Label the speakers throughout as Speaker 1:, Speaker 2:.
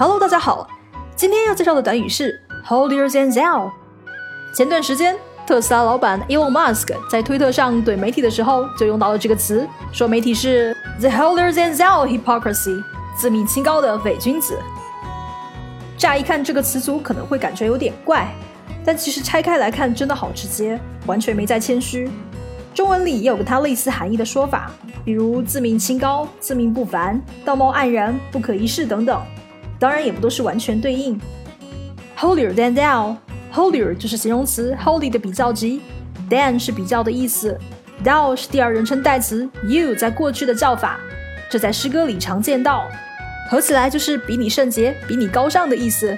Speaker 1: Hello，大家好，今天要介绍的短语是 holier than thou。前段时间，特斯拉老板 Elon Musk 在推特上怼媒体的时候，就用到了这个词，说媒体是 the holier than thou hypocrisy，自命清高的伪君子。乍一看这个词组可能会感觉有点怪，但其实拆开来看，真的好直接，完全没在谦虚。中文里也有跟它类似含义的说法，比如自命清高、自命不凡、道貌岸然、不可一世等等。当然也不都是完全对应。Holier than thou，holier 就是形容词 holy 的比较级，than 是比较的意思，thou 是第二人称代词 you 在过去的叫法，这在诗歌里常见到，合起来就是比你圣洁、比你高尚的意思。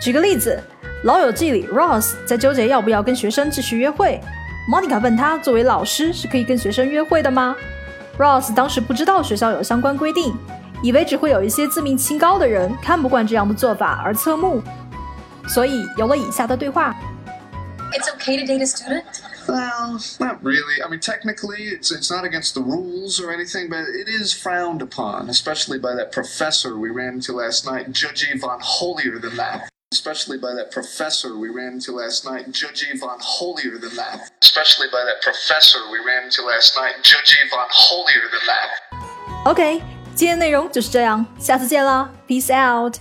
Speaker 1: 举个例子，《老友记》里 Ross 在纠结要不要跟学生继续约会。Monica 问他：“作为老师，是可以跟学生约会的吗？”Ross 当时不知道学校有相关规定，以为只会有一些自命清高的人看不惯这样的做法而侧目，所以有了以下的对话。
Speaker 2: It's okay to date a student?
Speaker 3: Well, not really. I mean, technically, it's it's not against the rules or anything, but it is frowned upon, especially by that professor we ran into last night, Judge Von Holier than that especially by that professor we ran into last night, Judge Von Holier than that. Especially by that professor we ran into last night, Judge Von Holier than that.
Speaker 1: OK， 今天内容就是这样，下次见啦，Peace out。